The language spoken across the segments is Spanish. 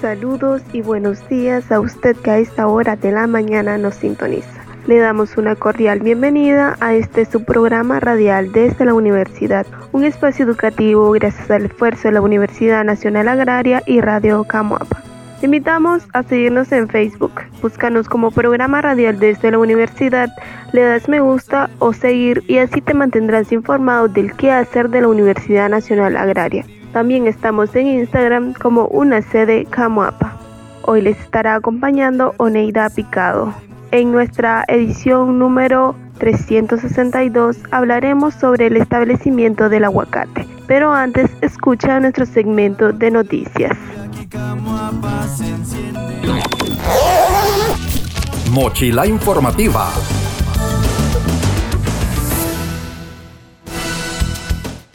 Saludos y buenos días a usted que a esta hora de la mañana nos sintoniza. Le damos una cordial bienvenida a este su programa radial desde la universidad, un espacio educativo gracias al esfuerzo de la Universidad Nacional Agraria y Radio Camuapa. Te invitamos a seguirnos en Facebook, búscanos como programa radial desde la universidad, le das me gusta o seguir y así te mantendrás informado del qué hacer de la Universidad Nacional Agraria. También estamos en Instagram como una sede Camuapa. Hoy les estará acompañando Oneida Picado. En nuestra edición número 362 hablaremos sobre el establecimiento del aguacate. Pero antes escucha nuestro segmento de noticias. Mochila informativa.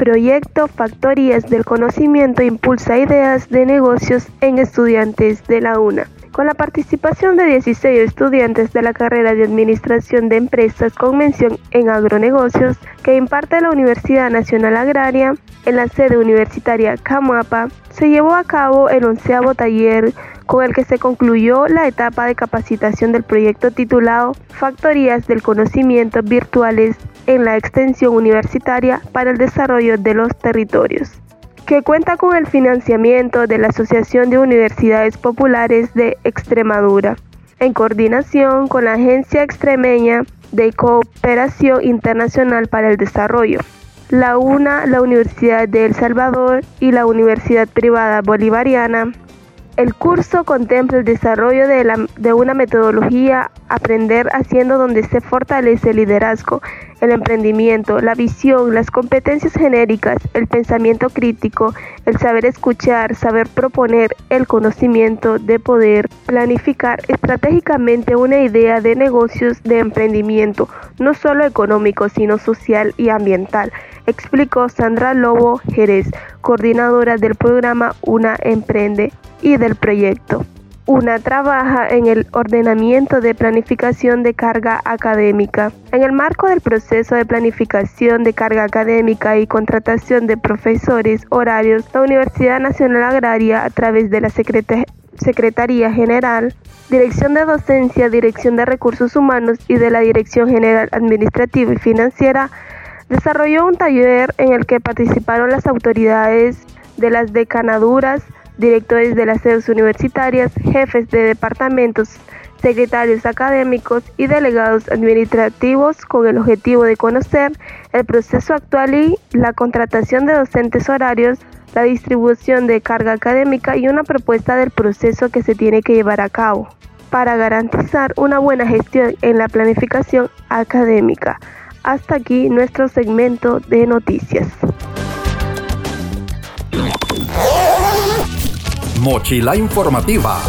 Proyecto Factorías del Conocimiento impulsa ideas de negocios en estudiantes de la UNA. Con la participación de 16 estudiantes de la carrera de Administración de Empresas con mención en agronegocios que imparte la Universidad Nacional Agraria en la sede universitaria Camuapa, se llevó a cabo el onceavo taller con el que se concluyó la etapa de capacitación del proyecto titulado Factorías del Conocimiento Virtuales en la extensión universitaria para el desarrollo de los territorios, que cuenta con el financiamiento de la Asociación de Universidades Populares de Extremadura, en coordinación con la Agencia Extremeña de Cooperación Internacional para el Desarrollo, la UNA, la Universidad de El Salvador y la Universidad Privada Bolivariana el curso contempla el desarrollo de, una metodología Aprender haciendo donde se fortalece el liderazgo, el emprendimiento, la visión, las competencias genéricas, el pensamiento crítico, el saber escuchar, saber proponer, el conocimiento de poder planificar estratégicamente una idea de negocios de emprendimiento, no solo económico, sino social y ambiental explicó Sandra Lobo Jerez, coordinadora del programa Una Emprende y del proyecto. Una trabaja en el ordenamiento de planificación de carga académica. En el marco del proceso de planificación de carga académica y contratación de profesores horarios, la Universidad Nacional Agraria, a través de la Secretaría General, Dirección de Docencia, Dirección de Recursos Humanos y de la Dirección General Administrativa y Financiera, desarrolló un taller en el que participaron las autoridades de las decanaduras, directores de las sedes universitarias, jefes de departamentos, secretarios académicos y delegados administrativos con el objetivo de conocer el proceso actual y la contratación de docentes horarios, la distribución de carga académica y una propuesta del proceso que se tiene que llevar a cabo para garantizar una buena gestión en la planificación académica. Hasta aquí nuestro segmento de noticias. Mochila informativa.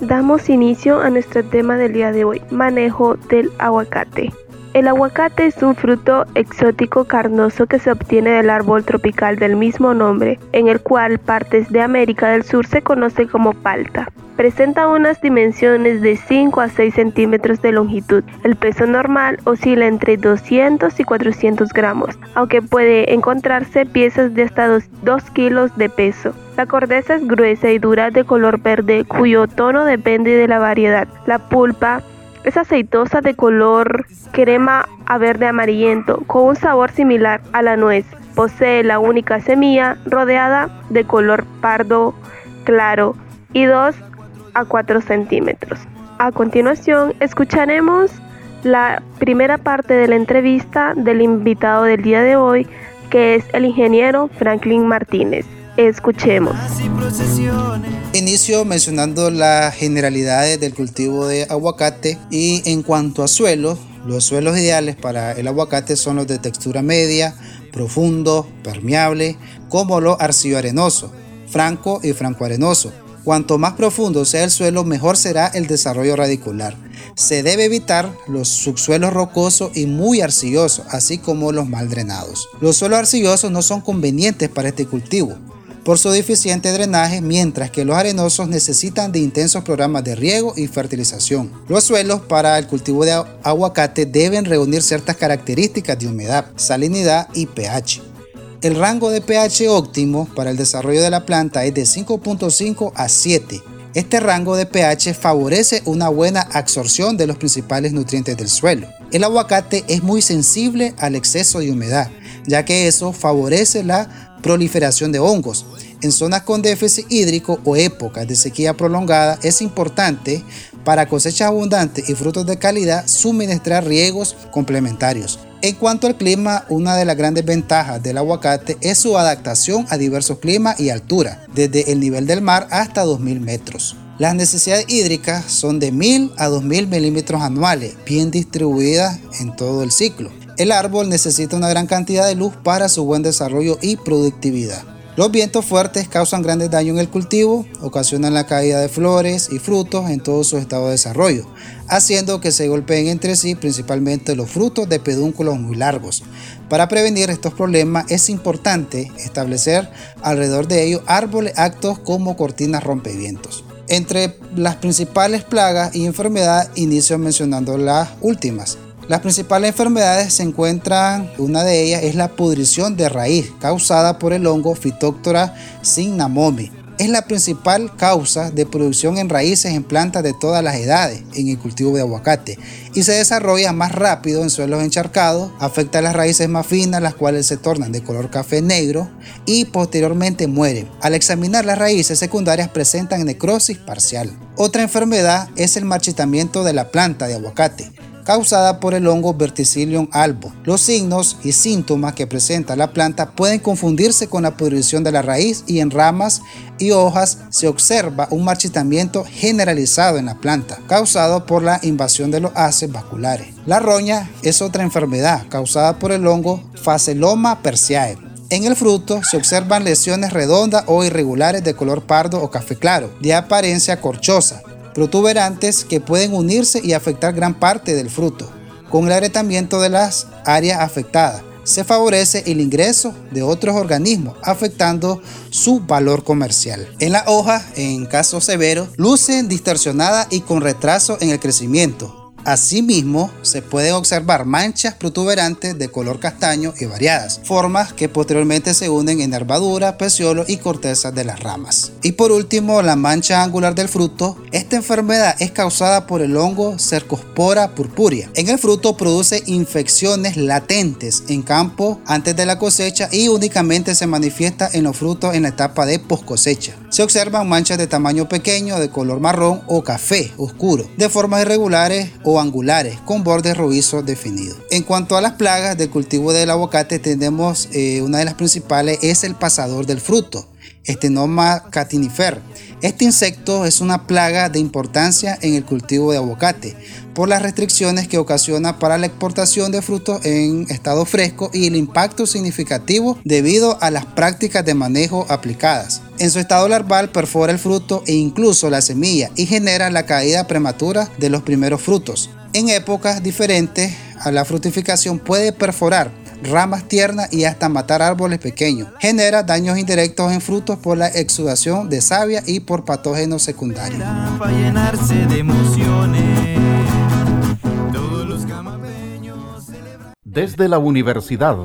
Damos inicio a nuestro tema del día de hoy, manejo del aguacate. El aguacate es un fruto exótico carnoso que se obtiene del árbol tropical del mismo nombre, en el cual partes de América del Sur se conoce como palta. Presenta unas dimensiones de 5 a 6 centímetros de longitud. El peso normal oscila entre 200 y 400 gramos, aunque puede encontrarse piezas de hasta 2, kilos de peso. La corteza es gruesa y dura de color verde, cuyo tono depende de la variedad. La pulpa es aceitosa de color crema a verde amarillento, con un sabor similar a la nuez. Posee la única semilla rodeada de color pardo claro y 2 a 4 centímetros. A continuación, escucharemos la primera parte de la entrevista del invitado del día de hoy, que es el ingeniero Franklin Martínez. Escuchemos. Inicio mencionando las generalidades del cultivo de aguacate y en cuanto a suelo, Los suelos ideales para el aguacate son los de textura media, profundo, permeable, como lo arcillo arenoso, franco y franco arenoso. Cuanto más profundo sea el suelo, mejor será el desarrollo radicular. Se debe evitar los subsuelos rocosos y muy arcillosos, así como los mal drenados. Los suelos arcillosos no son convenientes para este cultivo por su deficiente drenaje, mientras que los arenosos necesitan de intensos programas de riego y fertilización. Los suelos para el cultivo de aguacate deben reunir ciertas características de humedad, salinidad y pH. El rango de pH óptimo para el desarrollo de la planta es de 5.5 a 7. Este rango de pH favorece una buena absorción de los principales nutrientes del suelo. El aguacate es muy sensible al exceso de humedad, ya que eso favorece la proliferación de hongos. En zonas con déficit hídrico o épocas de sequía prolongada es importante para cosechas abundantes y frutos de calidad suministrar riegos complementarios. En cuanto al clima, una de las grandes ventajas del aguacate es su adaptación a diversos climas y alturas, desde el nivel del mar hasta 2000 metros. Las necesidades hídricas son de 1000 a 2000 milímetros anuales, bien distribuidas en todo el ciclo. El árbol necesita una gran cantidad de luz para su buen desarrollo y productividad. Los vientos fuertes causan grandes daños en el cultivo, ocasionan la caída de flores y frutos en todo su estado de desarrollo, haciendo que se golpeen entre sí principalmente los frutos de pedúnculos muy largos. Para prevenir estos problemas es importante establecer alrededor de ellos árboles actos como cortinas rompevientos. Entre las principales plagas y enfermedades inicio mencionando las últimas. Las principales enfermedades se encuentran, una de ellas es la pudrición de raíz causada por el hongo Phytophthora cinnamomi. Es la principal causa de producción en raíces en plantas de todas las edades en el cultivo de aguacate y se desarrolla más rápido en suelos encharcados, afecta a las raíces más finas, las cuales se tornan de color café negro y posteriormente mueren. Al examinar las raíces secundarias presentan necrosis parcial. Otra enfermedad es el marchitamiento de la planta de aguacate causada por el hongo Verticillium albo. Los signos y síntomas que presenta la planta pueden confundirse con la pudrición de la raíz y en ramas y hojas se observa un marchitamiento generalizado en la planta, causado por la invasión de los haces vasculares. La roña es otra enfermedad causada por el hongo Facelloma persiae. En el fruto se observan lesiones redondas o irregulares de color pardo o café claro, de apariencia corchosa, protuberantes que pueden unirse y afectar gran parte del fruto. Con el agrietamiento de las áreas afectadas, se favorece el ingreso de otros organismos, afectando su valor comercial. En la hoja, en casos severos, lucen distorsionadas y con retraso en el crecimiento, Asimismo, se pueden observar manchas protuberantes de color castaño y variadas, formas que posteriormente se unen en nervadura, peciolo y corteza de las ramas. Y por último, la mancha angular del fruto. Esta enfermedad es causada por el hongo Cercospora purpurea. En el fruto produce infecciones latentes en campo antes de la cosecha y únicamente se manifiesta en los frutos en la etapa de post cosecha. Se observan manchas de tamaño pequeño, de color marrón o café oscuro, de formas irregulares o angulares con bordes robizos definidos. En cuanto a las plagas del cultivo del aguacate, tenemos eh, una de las principales es el pasador del fruto, Estenoma catinifer. Este insecto es una plaga de importancia en el cultivo de aguacate por las restricciones que ocasiona para la exportación de frutos en estado fresco y el impacto significativo debido a las prácticas de manejo aplicadas. En su estado larval perfora el fruto e incluso la semilla y genera la caída prematura de los primeros frutos. En épocas diferentes a la fructificación puede perforar ramas tiernas y hasta matar árboles pequeños. Genera daños indirectos en frutos por la exudación de savia y por patógenos secundarios. Desde la universidad.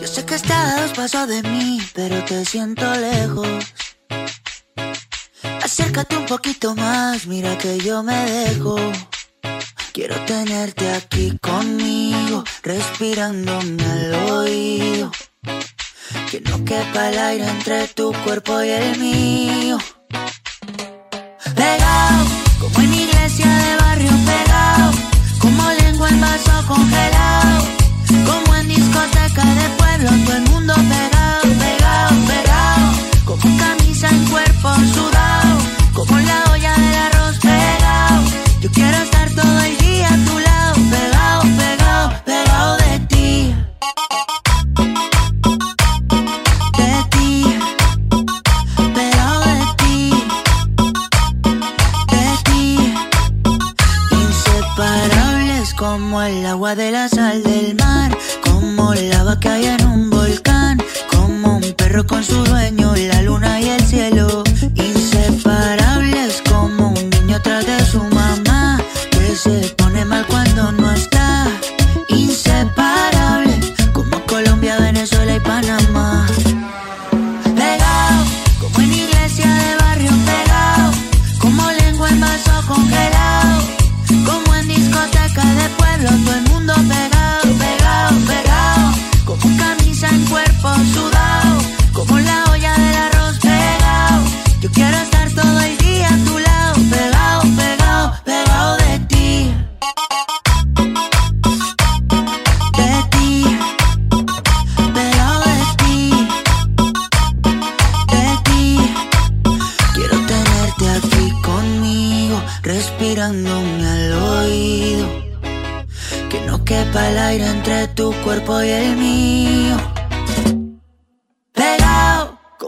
Yo sé que estás paso de mí, pero te siento lejos. Acércate un poquito más, mira que yo me dejo. Quiero tenerte aquí conmigo, respirándome al oído. Que no quepa el aire entre tu cuerpo y el mío. Pegado, como en iglesia de barrio pegado. Como lengua en vaso congelado. Como en discoteca de pueblo, todo el mundo pegado,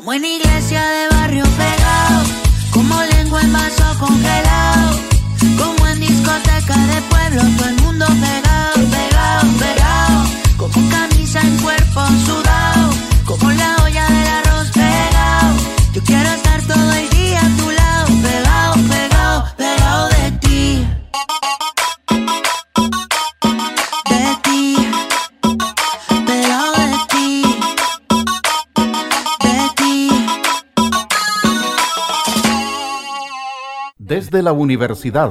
como en iglesia de barrio pegado. Como lengua en vaso congelado. Como en discoteca de pueblo, todo el mundo pegado, pegado, pegado. Como camisa en cuerpo sudado. Desde la universidad.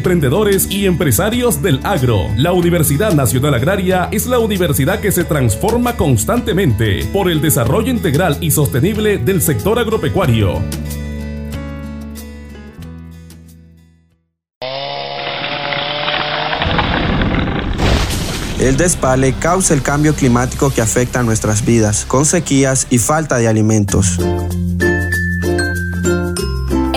emprendedores y empresarios del agro. La Universidad Nacional Agraria es la universidad que se transforma constantemente por el desarrollo integral y sostenible del sector agropecuario. El despale causa el cambio climático que afecta a nuestras vidas, con sequías y falta de alimentos.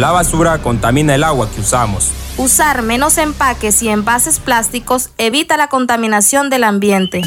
La basura contamina el agua que usamos. Usar menos empaques y envases plásticos evita la contaminación del ambiente.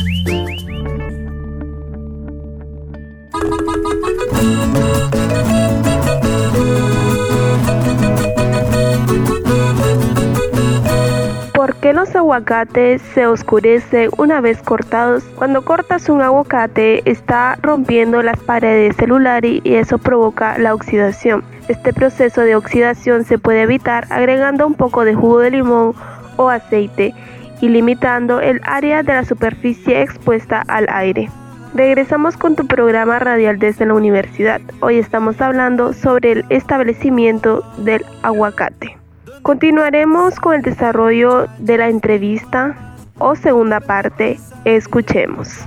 ¿Por qué los aguacates se oscurecen una vez cortados? Cuando cortas un aguacate está rompiendo las paredes celulares y eso provoca la oxidación. Este proceso de oxidación se puede evitar agregando un poco de jugo de limón o aceite y limitando el área de la superficie expuesta al aire. Regresamos con tu programa radial desde la universidad. Hoy estamos hablando sobre el establecimiento del aguacate. Continuaremos con el desarrollo de la entrevista o segunda parte. Escuchemos.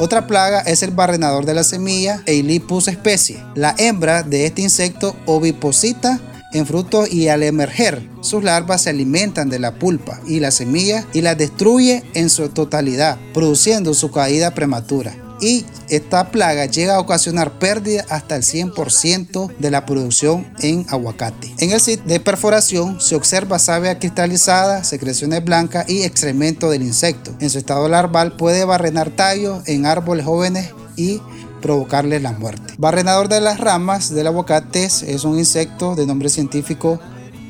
Otra plaga es el barrenador de la semilla, Eilipus especie. La hembra de este insecto oviposita en frutos y al emerger, sus larvas se alimentan de la pulpa y la semilla y las destruye en su totalidad, produciendo su caída prematura. Y esta plaga llega a ocasionar pérdida hasta el 100% de la producción en aguacate. En el sitio de perforación se observa savia cristalizada, secreciones blancas y excremento del insecto. En su estado larval puede barrenar tallos en árboles jóvenes y provocarles la muerte. Barrenador de las ramas del aguacate es un insecto de nombre científico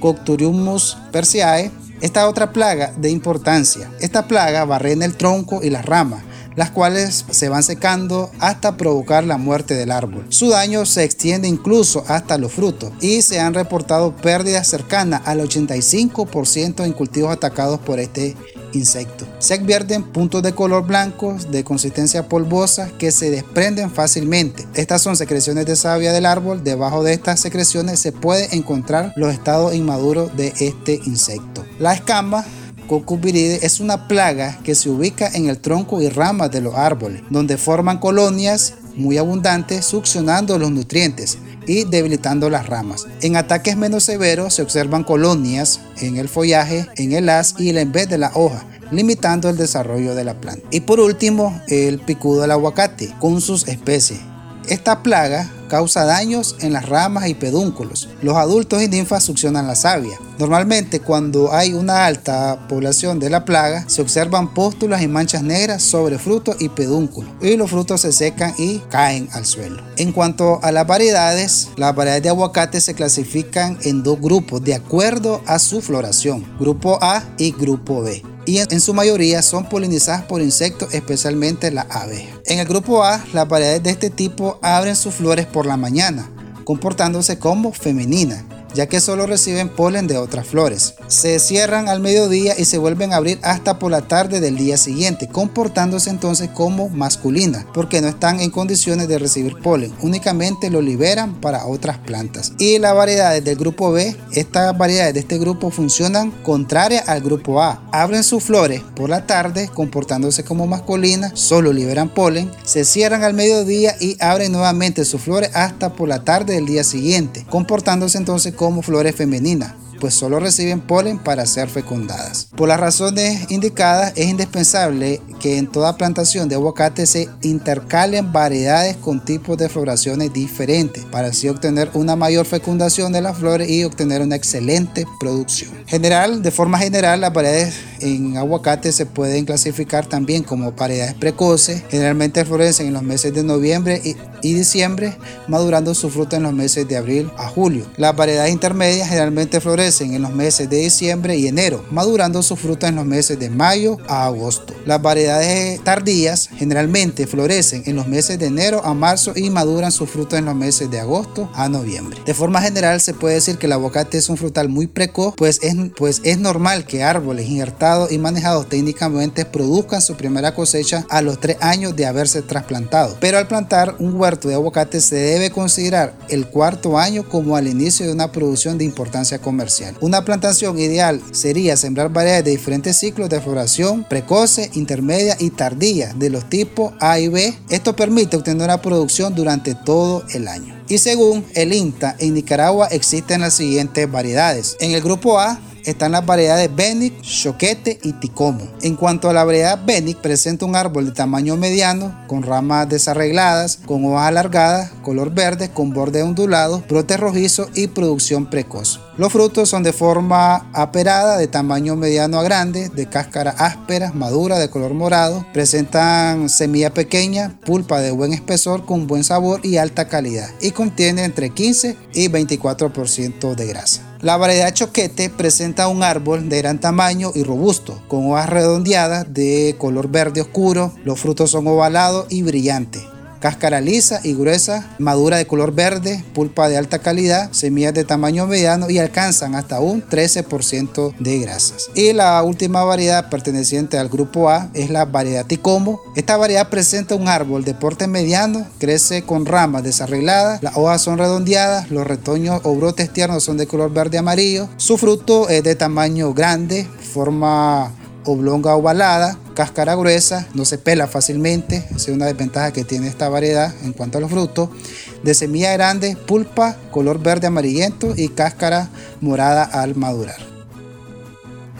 Cocturiumus persiae. Esta otra plaga de importancia. Esta plaga barrena el tronco y las ramas las cuales se van secando hasta provocar la muerte del árbol. Su daño se extiende incluso hasta los frutos y se han reportado pérdidas cercanas al 85% en cultivos atacados por este insecto. Se advierten puntos de color blanco de consistencia polvosa que se desprenden fácilmente. Estas son secreciones de savia del árbol. Debajo de estas secreciones se puede encontrar los estados inmaduros de este insecto. La escama Cucupiride es una plaga que se ubica en el tronco y ramas de los árboles, donde forman colonias muy abundantes succionando los nutrientes y debilitando las ramas. En ataques menos severos se observan colonias en el follaje, en el haz y en vez de la hoja limitando el desarrollo de la planta. Y por último, el picudo del aguacate con sus especies. Esta plaga causa daños en las ramas y pedúnculos. Los adultos y ninfas succionan la savia. Normalmente cuando hay una alta población de la plaga se observan póstulas y manchas negras sobre frutos y pedúnculos y los frutos se secan y caen al suelo. En cuanto a las variedades, las variedades de aguacate se clasifican en dos grupos de acuerdo a su floración, grupo A y grupo B y en su mayoría son polinizadas por insectos, especialmente la abeja. En el grupo A, las variedades de este tipo abren sus flores por la mañana, comportándose como femenina ya que solo reciben polen de otras flores. Se cierran al mediodía y se vuelven a abrir hasta por la tarde del día siguiente, comportándose entonces como masculina, porque no están en condiciones de recibir polen, únicamente lo liberan para otras plantas. Y las variedades del grupo B, estas variedades de este grupo funcionan contraria al grupo A. Abren sus flores por la tarde, comportándose como masculina, solo liberan polen, se cierran al mediodía y abren nuevamente sus flores hasta por la tarde del día siguiente, comportándose entonces como flores femeninas pues solo reciben polen para ser fecundadas. Por las razones indicadas, es indispensable que en toda plantación de aguacate se intercalen variedades con tipos de floraciones diferentes para así obtener una mayor fecundación de las flores y obtener una excelente producción. General, de forma general, las variedades en aguacate se pueden clasificar también como variedades precoces. Generalmente florecen en los meses de noviembre y, diciembre, madurando su fruta en los meses de abril a julio. Las variedades intermedias generalmente florecen en los meses de diciembre y enero, madurando su fruta en los meses de mayo a agosto. Las variedades tardías generalmente florecen en los meses de enero a marzo y maduran su fruta en los meses de agosto a noviembre. De forma general se puede decir que el aguacate es un frutal muy precoz, pues es, pues es normal que árboles injertados y manejados técnicamente produzcan su primera cosecha a los tres años de haberse trasplantado. Pero al plantar un huerto de aguacate se debe considerar el cuarto año como al inicio de una producción de importancia comercial. Una plantación ideal sería sembrar variedades de diferentes ciclos de floración, precoce, intermedia y tardía de los tipos A y B. Esto permite obtener una producción durante todo el año. Y según el INTA, en Nicaragua existen las siguientes variedades. En el grupo A están las variedades Benic, Choquete y Ticomo. En cuanto a la variedad Benic, presenta un árbol de tamaño mediano, con ramas desarregladas, con hojas alargadas, color verde, con borde ondulado, brote rojizo y producción precoz. Los frutos son de forma aperada, de tamaño mediano a grande, de cáscara áspera, madura, de color morado. Presentan semilla pequeña, pulpa de buen espesor, con buen sabor y alta calidad. Y contiene entre 15 y 24% de grasa. La variedad choquete presenta un árbol de gran tamaño y robusto, con hojas redondeadas de color verde oscuro. Los frutos son ovalados y brillantes cáscara lisa y gruesa, madura de color verde, pulpa de alta calidad, semillas de tamaño mediano y alcanzan hasta un 13% de grasas. Y la última variedad perteneciente al grupo A es la variedad Ticomo. Esta variedad presenta un árbol de porte mediano, crece con ramas desarregladas, las hojas son redondeadas, los retoños o brotes tiernos son de color verde amarillo, su fruto es de tamaño grande, forma oblonga ovalada, cáscara gruesa, no se pela fácilmente, es una desventaja que tiene esta variedad en cuanto a los frutos, de semilla grande, pulpa, color verde amarillento y cáscara morada al madurar.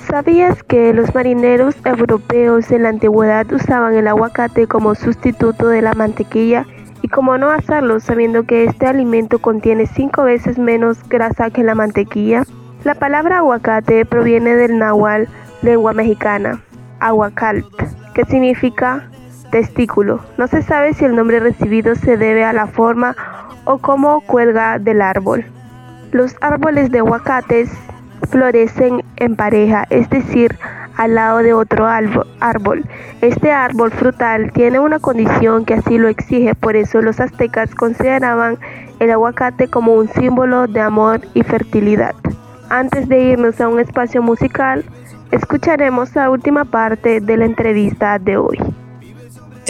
¿Sabías que los marineros europeos en la antigüedad usaban el aguacate como sustituto de la mantequilla? Y cómo no hacerlo sabiendo que este alimento contiene cinco veces menos grasa que la mantequilla? La palabra aguacate proviene del náhuatl lengua mexicana, aguacalt, que significa testículo. No se sabe si el nombre recibido se debe a la forma o cómo cuelga del árbol. Los árboles de aguacates florecen en pareja, es decir, al lado de otro árbol. Este árbol frutal tiene una condición que así lo exige, por eso los aztecas consideraban el aguacate como un símbolo de amor y fertilidad. Antes de irnos a un espacio musical, Escucharemos la última parte de la entrevista de hoy.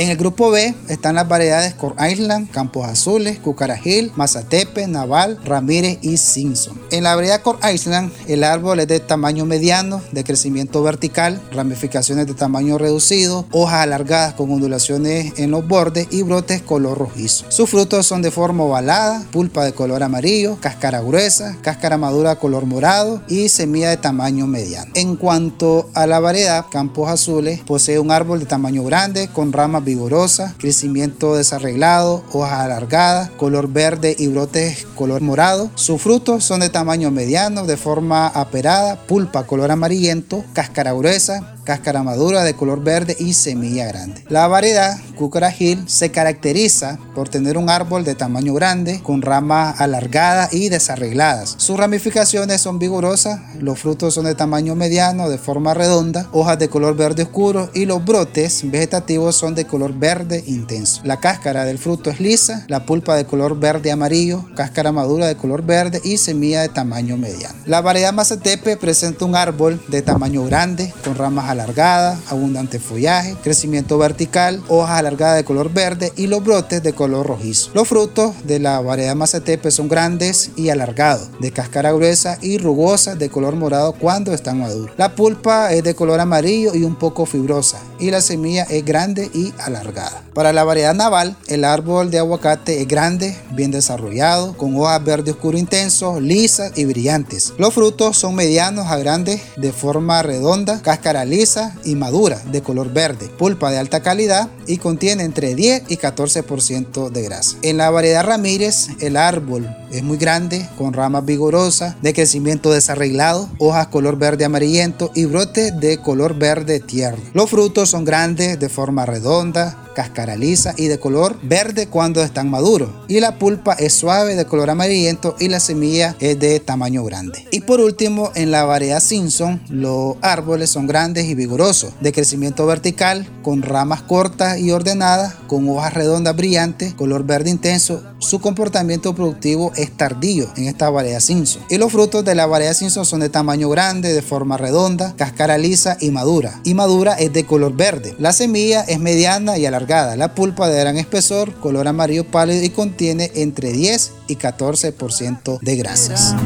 En el grupo B están las variedades Cor Island, Campos Azules, Cucarajil, Mazatepe, Naval, Ramírez y Simpson. En la variedad Cor Island, el árbol es de tamaño mediano, de crecimiento vertical, ramificaciones de tamaño reducido, hojas alargadas con ondulaciones en los bordes y brotes color rojizo. Sus frutos son de forma ovalada, pulpa de color amarillo, cáscara gruesa, cáscara madura color morado y semilla de tamaño mediano. En cuanto a la variedad Campos Azules, posee un árbol de tamaño grande con ramas vigorosa, crecimiento desarreglado, hojas alargadas, color verde y brotes color morado. Sus frutos son de tamaño mediano, de forma aperada, pulpa color amarillento, cáscara gruesa, cáscara madura de color verde y semilla grande. La variedad Cucarajil se caracteriza por tener un árbol de tamaño grande con ramas alargadas y desarregladas. Sus ramificaciones son vigorosas, los frutos son de tamaño mediano, de forma redonda, hojas de color verde oscuro y los brotes vegetativos son de color verde intenso. La cáscara del fruto es lisa, la pulpa de color verde amarillo, cáscara madura de color verde y semilla de tamaño mediano. La variedad Mazatepe presenta un árbol de tamaño grande con ramas alargadas, abundante follaje, crecimiento vertical, hojas alargadas de color verde y los brotes de color rojizo. Los frutos de la variedad Mazatepe son grandes y alargados, de cáscara gruesa y rugosa de color morado cuando están maduros. La pulpa es de color amarillo y un poco fibrosa y la semilla es grande y alargada. Para la variedad naval, el árbol de aguacate es grande, bien desarrollado, con hojas verde oscuro intenso, lisas y brillantes. Los frutos son medianos a grandes, de forma redonda, cáscara lisa y madura, de color verde, pulpa de alta calidad y contiene entre 10 y 14% de grasa. En la variedad Ramírez, el árbol es muy grande, con ramas vigorosas, de crecimiento desarreglado, hojas color verde amarillento y brotes de color verde tierno. Los frutos son grandes, de forma redonda, cáscara lisa y de color verde cuando están maduros. Y la pulpa es suave de color amarillento y la semilla es de tamaño grande. Y por último, en la variedad Simpson, los árboles son grandes y vigorosos, de crecimiento vertical, con ramas cortas y ordenadas, con hojas redondas brillantes, color verde intenso. Su comportamiento productivo es tardío en esta variedad Simpson. Y los frutos de la variedad Simpson son de tamaño grande, de forma redonda, cáscara lisa y madura. Y madura es de color verde. La semilla es mediana y alargada. La pulpa de gran espesor, color amarillo pálido y contiene entre 10 y 14% de grasas.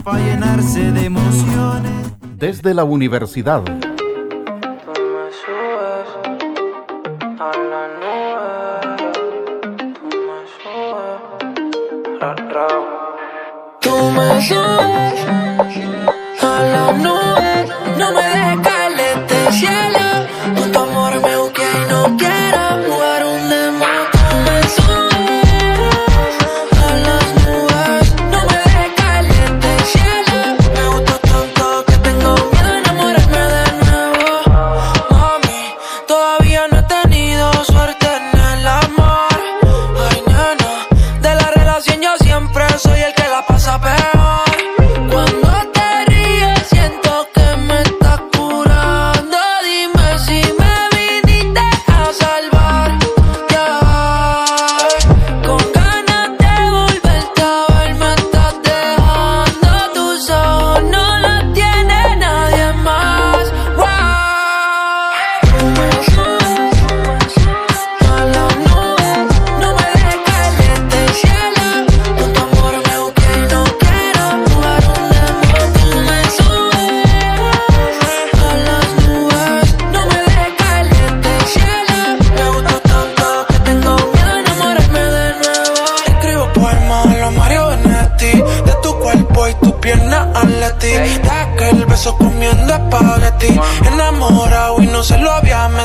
Desde la universidad. Tú me subes a la nube, no me dejes caer de este cielo. Con tu amor me busqué y no quiero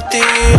ti.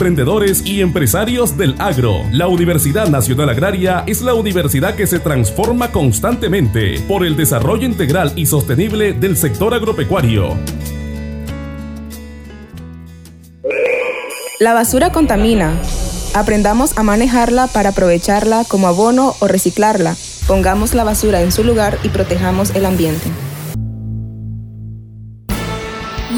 emprendedores y empresarios del agro. La Universidad Nacional Agraria es la universidad que se transforma constantemente por el desarrollo integral y sostenible del sector agropecuario. La basura contamina. Aprendamos a manejarla para aprovecharla como abono o reciclarla. Pongamos la basura en su lugar y protejamos el ambiente.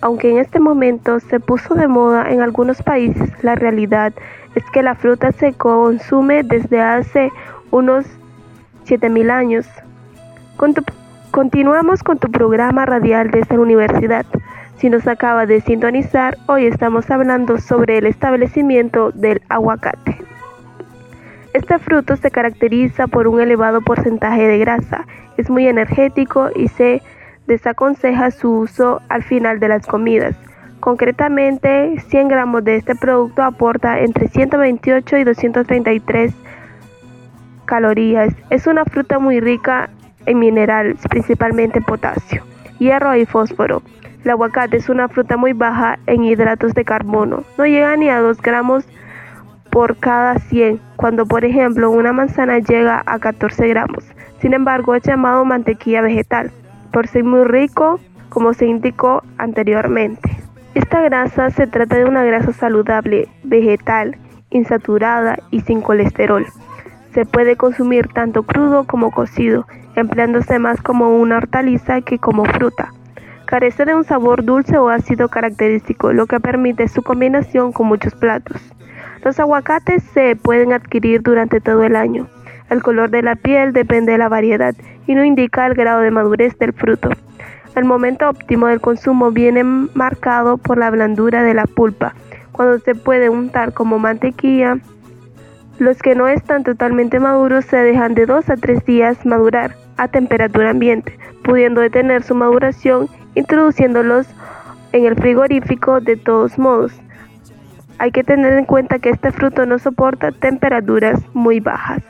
Aunque en este momento se puso de moda en algunos países, la realidad es que la fruta se consume desde hace unos 7000 años. continuamos con tu programa radial desde la universidad. Si nos acaba de sintonizar, hoy estamos hablando sobre el establecimiento del aguacate. Este fruto se caracteriza por un elevado porcentaje de grasa, es muy energético y se desaconseja su uso al final de las comidas. Concretamente, 100 gramos de este producto aporta entre 128 y 233 calorías. Es una fruta muy rica en minerales, principalmente potasio, hierro y fósforo. El aguacate es una fruta muy baja en hidratos de carbono, no llega ni a 2 gramos por cada 100, cuando por ejemplo una manzana llega a 14 gramos. Sin embargo, es llamado mantequilla vegetal por ser muy rico, como se indicó anteriormente. Esta grasa se trata de una grasa saludable, vegetal, insaturada y sin colesterol. Se puede consumir tanto crudo como cocido, empleándose más como una hortaliza que como fruta. Carece de un sabor dulce o ácido característico, lo que permite su combinación con muchos platos. Los aguacates se pueden adquirir durante todo el año. El color de la piel depende de la variedad y no indica el grado de madurez del fruto. El momento óptimo del consumo viene marcado por la blandura de la pulpa, cuando se puede untar como mantequilla. Los que no están totalmente maduros se dejan de 2 a 3 días madurar a temperatura ambiente, pudiendo detener su maduración introduciéndolos en el frigorífico de todos modos. Hay que tener en cuenta que este fruto no soporta temperaturas muy bajas.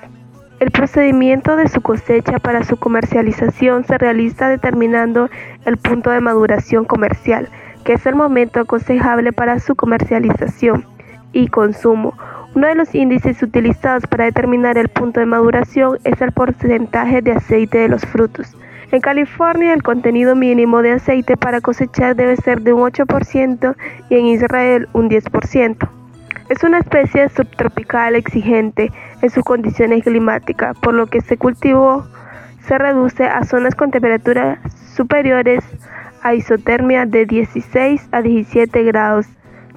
El procedimiento de su cosecha para su comercialización se realiza determinando el punto de maduración comercial, que es el momento aconsejable para su comercialización y consumo. Uno de los índices utilizados para determinar el punto de maduración es el porcentaje de aceite de los frutos. En California el contenido mínimo de aceite para cosechar debe ser de un 8% y en Israel un 10%. Es una especie subtropical exigente en sus condiciones climáticas, por lo que cultivo se reduce a zonas con temperaturas superiores a isotermia de 16 a 17 grados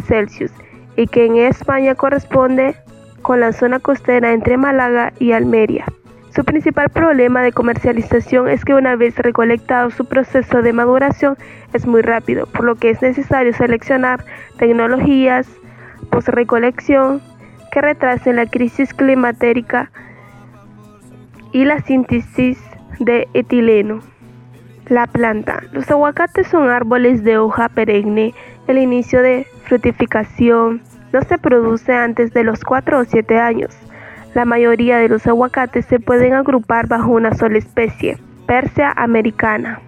Celsius y que en España corresponde con la zona costera entre Málaga y Almería. Su principal problema de comercialización es que una vez recolectado su proceso de maduración es muy rápido, por lo que es necesario seleccionar tecnologías post-recolección que retrasen la crisis climatérica y la síntesis de etileno. La planta. Los aguacates son árboles de hoja perenne. El inicio de frutificación no se produce antes de los 4 o 7 años. La mayoría de los aguacates se pueden agrupar bajo una sola especie, Persia americana.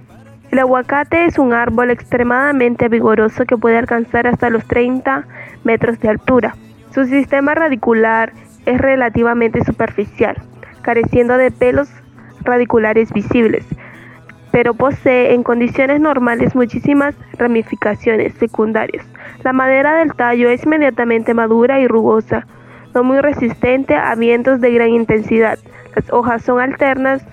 El aguacate es un árbol extremadamente vigoroso que puede alcanzar hasta los 30 metros de altura. Su sistema radicular es relativamente superficial, careciendo de pelos radiculares visibles, pero posee en condiciones normales muchísimas ramificaciones secundarias. La madera del tallo es inmediatamente madura y rugosa, no muy resistente a vientos de gran intensidad. Las hojas son alternas,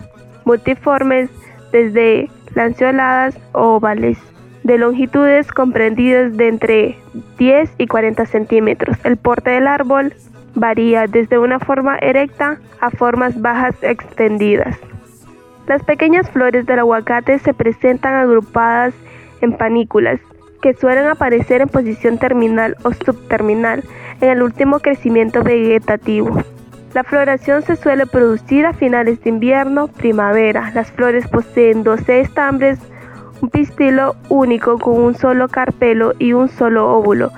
multiformes, desde lanceoladas o ovales, de longitudes comprendidas de entre 10 y 40 centímetros. El porte del árbol varía desde una forma erecta a formas bajas extendidas. Las pequeñas flores del aguacate se presentan agrupadas en panículas que suelen aparecer en posición terminal o subterminal en el último crecimiento vegetativo. La floración se suele producir a finales de invierno, primavera. Las flores poseen 12 estambres, un pistilo único con un solo carpelo y un solo óvulo.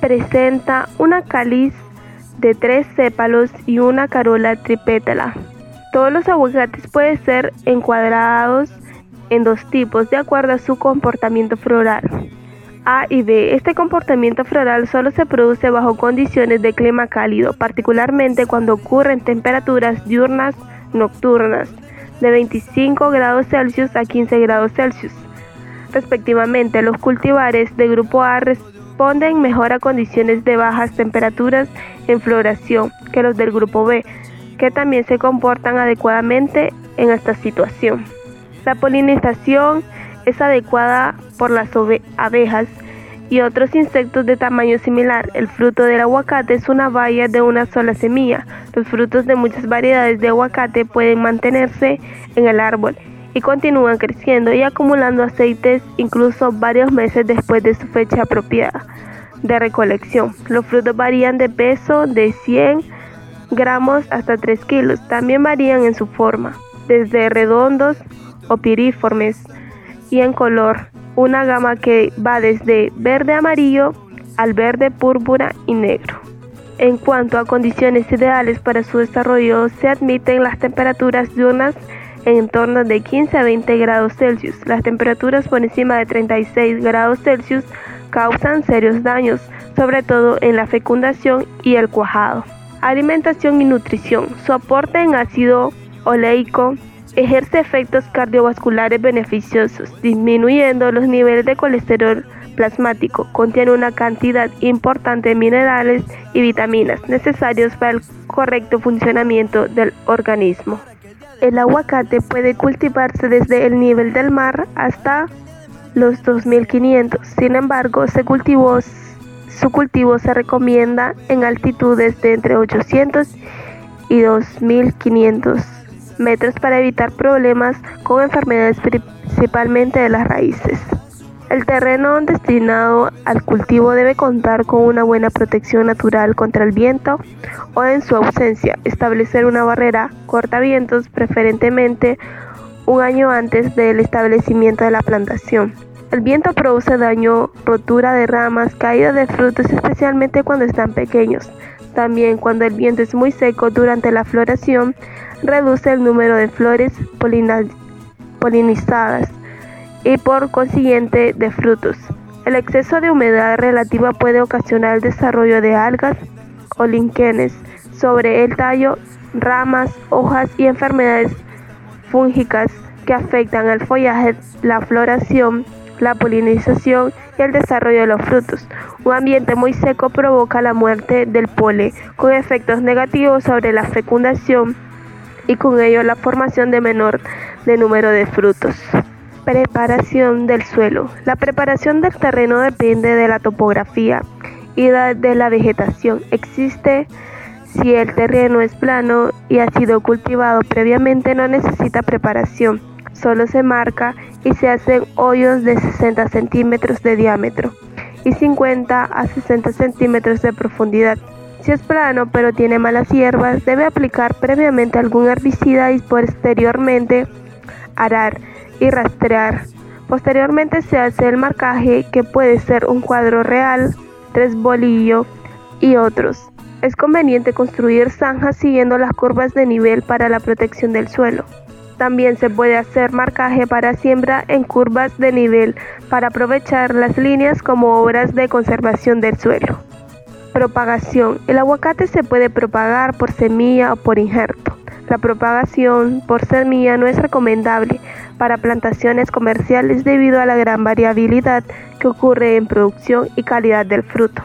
Presenta una cáliz de tres sépalos y una carola tripétala. Todos los aguacates pueden ser encuadrados en dos tipos de acuerdo a su comportamiento floral. A y B. Este comportamiento floral solo se produce bajo condiciones de clima cálido, particularmente cuando ocurren temperaturas diurnas nocturnas de 25 grados Celsius a 15 grados Celsius. Respectivamente, los cultivares de grupo A responden mejor a condiciones de bajas temperaturas en floración que los del grupo B, que también se comportan adecuadamente en esta situación. La polinización es adecuada por las abejas y otros insectos de tamaño similar. El fruto del aguacate es una baya de una sola semilla. Los frutos de muchas variedades de aguacate pueden mantenerse en el árbol y continúan creciendo y acumulando aceites incluso varios meses después de su fecha apropiada de recolección. Los frutos varían de peso de 100 gramos hasta 3 kilos. También varían en su forma, desde redondos o piriformes y en color, una gama que va desde verde amarillo al verde púrpura y negro. En cuanto a condiciones ideales para su desarrollo, se admiten las temperaturas diurnas en torno de 15 a 20 grados Celsius. Las temperaturas por encima de 36 grados Celsius causan serios daños, sobre todo en la fecundación y el cuajado. Alimentación y nutrición. Su aporte en ácido oleico ejerce efectos cardiovasculares beneficiosos, disminuyendo los niveles de colesterol plasmático. Contiene una cantidad importante de minerales y vitaminas necesarios para el correcto funcionamiento del organismo. El aguacate puede cultivarse desde el nivel del mar hasta los 2500. Sin embargo, su cultivo se recomienda en altitudes de entre 800 y 2500 metros para evitar problemas con enfermedades principalmente de las raíces. El terreno destinado al cultivo debe contar con una buena protección natural contra el viento o en su ausencia establecer una barrera cortavientos preferentemente un año antes del establecimiento de la plantación. El viento produce daño, rotura de ramas, caída de frutos, especialmente cuando están pequeños. También cuando el viento es muy seco durante la floración, reduce el número de flores polinizadas y por consiguiente de frutos. El exceso de humedad relativa puede ocasionar el desarrollo de algas o linquenes sobre el tallo, ramas, hojas y enfermedades fúngicas que afectan al follaje, la floración, la polinización y el desarrollo de los frutos. Un ambiente muy seco provoca la muerte del pole, con efectos negativos sobre la fecundación y con ello la formación de menor de número de frutos. Preparación del suelo. La preparación del terreno depende de la topografía y de la vegetación. Existe si el terreno es plano y ha sido cultivado previamente no necesita preparación, solo se marca y se hacen hoyos de 60 centímetros de diámetro y 50 a 60 centímetros de profundidad. Si es plano pero tiene malas hierbas, debe aplicar previamente algún herbicida y posteriormente arar y rastrear. Posteriormente se hace el marcaje que puede ser un cuadro real, tres bolillos y otros. Es conveniente construir zanjas siguiendo las curvas de nivel para la protección del suelo. También se puede hacer marcaje para siembra en curvas de nivel para aprovechar las líneas como obras de conservación del suelo. Propagación. El aguacate se puede propagar por semilla o por injerto. La propagación por semilla no es recomendable para plantaciones comerciales debido a la gran variabilidad que ocurre en producción y calidad del fruto.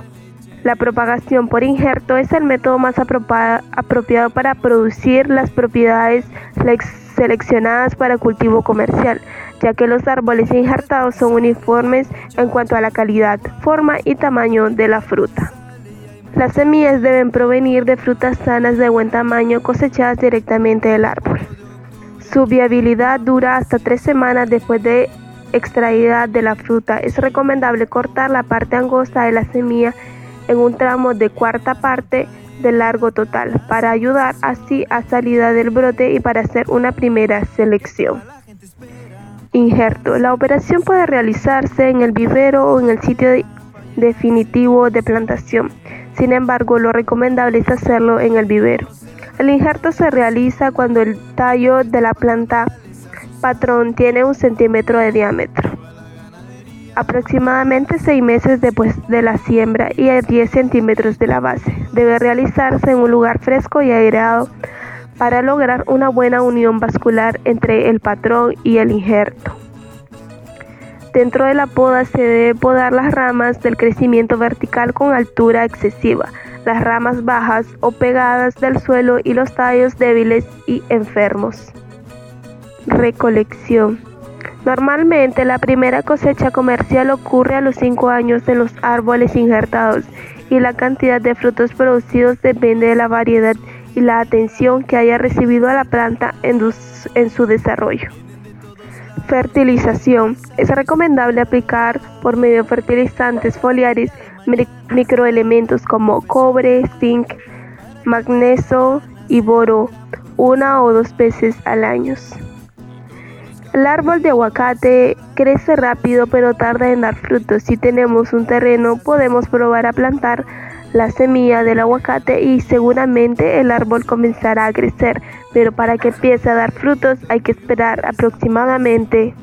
La propagación por injerto es el método más apropiado para producir las propiedades seleccionadas para cultivo comercial, ya que los árboles injertados son uniformes en cuanto a la calidad, forma y tamaño de la fruta. Las semillas deben provenir de frutas sanas de buen tamaño cosechadas directamente del árbol. Su viabilidad dura hasta tres semanas después de extraída de la fruta. Es recomendable cortar la parte angosta de la semilla en un tramo de cuarta parte del largo total para ayudar así a salida del brote y para hacer una primera selección. Injerto. La operación puede realizarse en el vivero o en el sitio definitivo de plantación. Sin embargo, lo recomendable es hacerlo en el vivero. El injerto se realiza cuando el tallo de la planta patrón tiene un centímetro de diámetro aproximadamente 6 meses después de la siembra y a 10 centímetros de la base. Debe realizarse en un lugar fresco y aireado para lograr una buena unión vascular entre el patrón y el injerto. Dentro de la poda se debe podar las ramas del crecimiento vertical con altura excesiva, las ramas bajas o pegadas del suelo y los tallos débiles y enfermos. Recolección. Normalmente la primera cosecha comercial ocurre a los 5 años de los árboles injertados y la cantidad de frutos producidos depende de la variedad y la atención que haya recibido a la planta en, su desarrollo. Fertilización. Es recomendable aplicar por medio de fertilizantes foliares microelementos como cobre, zinc, magnesio y boro una o dos veces al año. El árbol de aguacate crece rápido pero tarda en dar frutos. Si tenemos un terreno podemos probar a plantar la semilla del aguacate y seguramente el árbol comenzará a crecer, pero para que empiece a dar frutos hay que esperar aproximadamente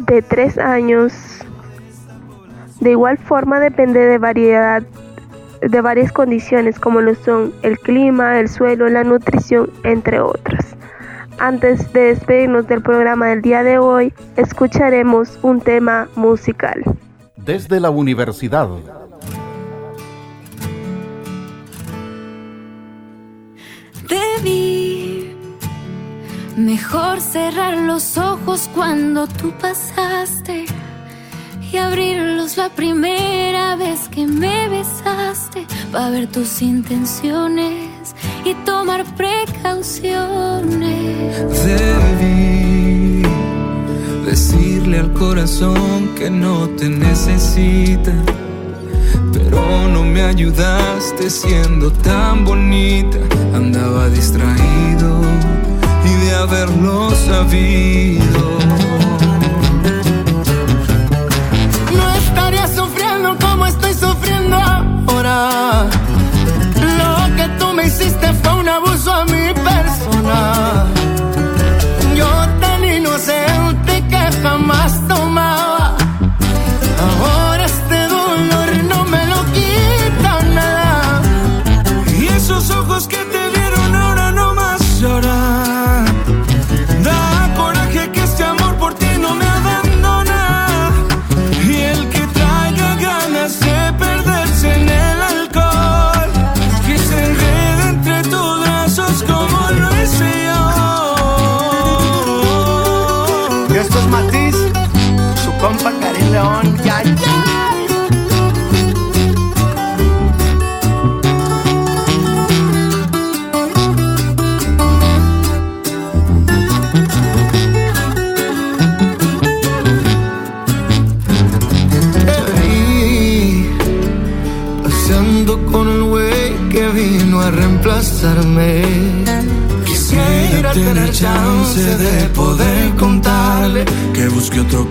de tres años. De igual forma depende de variedad de varias condiciones como lo son el clima, el suelo, la nutrición, entre otras. Antes de despedirnos del programa del día de hoy, escucharemos un tema musical. Desde la universidad. Mejor cerrar los ojos cuando tú pasaste y abrirlos la primera vez que me besaste. Para ver tus intenciones y tomar precauciones. Debí decirle al corazón que no te necesita, pero no me ayudaste siendo tan bonita. Andaba distraído y de haberlo sabido. No estaría sufriendo como estoy sufriendo ahora me hiciste fue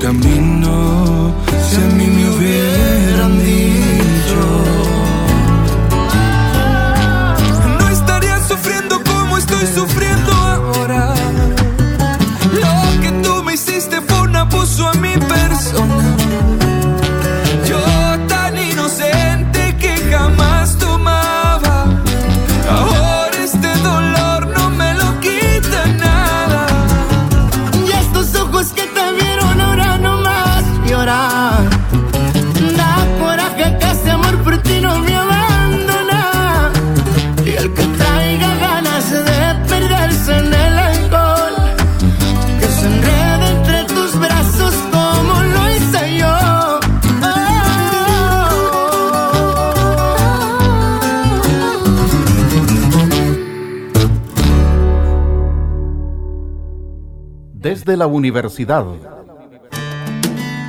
камин desde la universidad.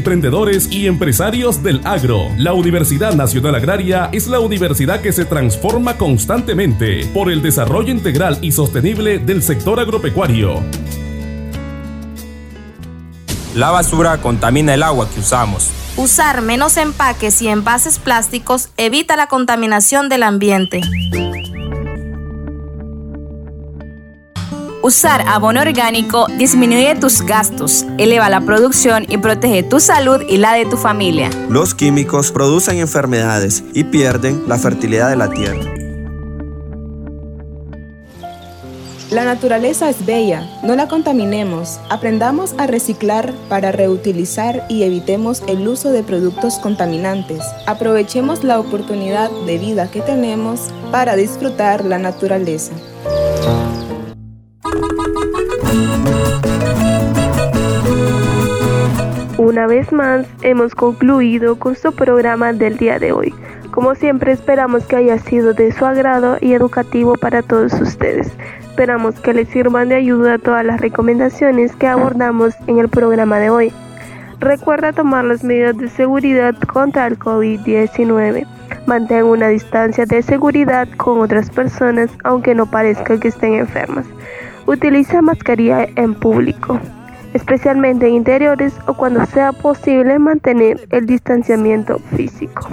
emprendedores y empresarios del agro. La Universidad Nacional Agraria es la universidad que se transforma constantemente por el desarrollo integral y sostenible del sector agropecuario. La basura contamina el agua que usamos. Usar menos empaques y envases plásticos evita la contaminación del ambiente. Usar abono orgánico disminuye tus gastos, eleva la producción y protege tu salud y la de tu familia. Los químicos producen enfermedades y pierden la fertilidad de la tierra. La naturaleza es bella, no la contaminemos, aprendamos a reciclar para reutilizar y evitemos el uso de productos contaminantes. Aprovechemos la oportunidad de vida que tenemos para disfrutar la naturaleza. Una vez más, hemos concluido con su programa del día de hoy. Como siempre, esperamos que haya sido de su agrado y educativo para todos ustedes. Esperamos que les sirvan de ayuda todas las recomendaciones que abordamos en el programa de hoy. Recuerda tomar las medidas de seguridad contra el COVID-19. Mantén una distancia de seguridad con otras personas aunque no parezca que estén enfermas. Utiliza mascarilla en público especialmente en interiores o cuando sea posible mantener el distanciamiento físico.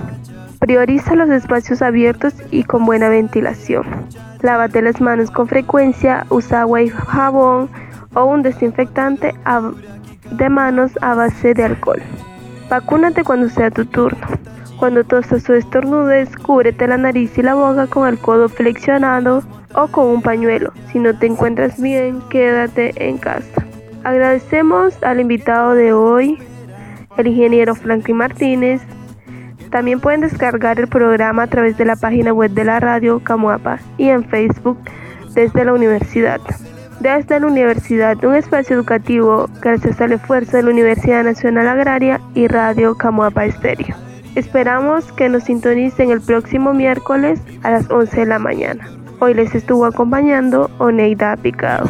Prioriza los espacios abiertos y con buena ventilación. Lávate las manos con frecuencia, usa agua y jabón o un desinfectante de manos a base de alcohol. Vacúnate cuando sea tu turno. Cuando tosas o estornudes, cúbrete la nariz y la boca con el codo flexionado o con un pañuelo. Si no te encuentras bien, quédate en casa. Agradecemos al invitado de hoy, el ingeniero Franklin Martínez. También pueden descargar el programa a través de la página web de la radio Camuapa y en Facebook desde la universidad. Desde la universidad, un espacio educativo gracias al esfuerzo de la Universidad Nacional Agraria y Radio Camuapa Estéreo. Esperamos que nos sintonicen el próximo miércoles a las 11 de la mañana. Hoy les estuvo acompañando Oneida Picado.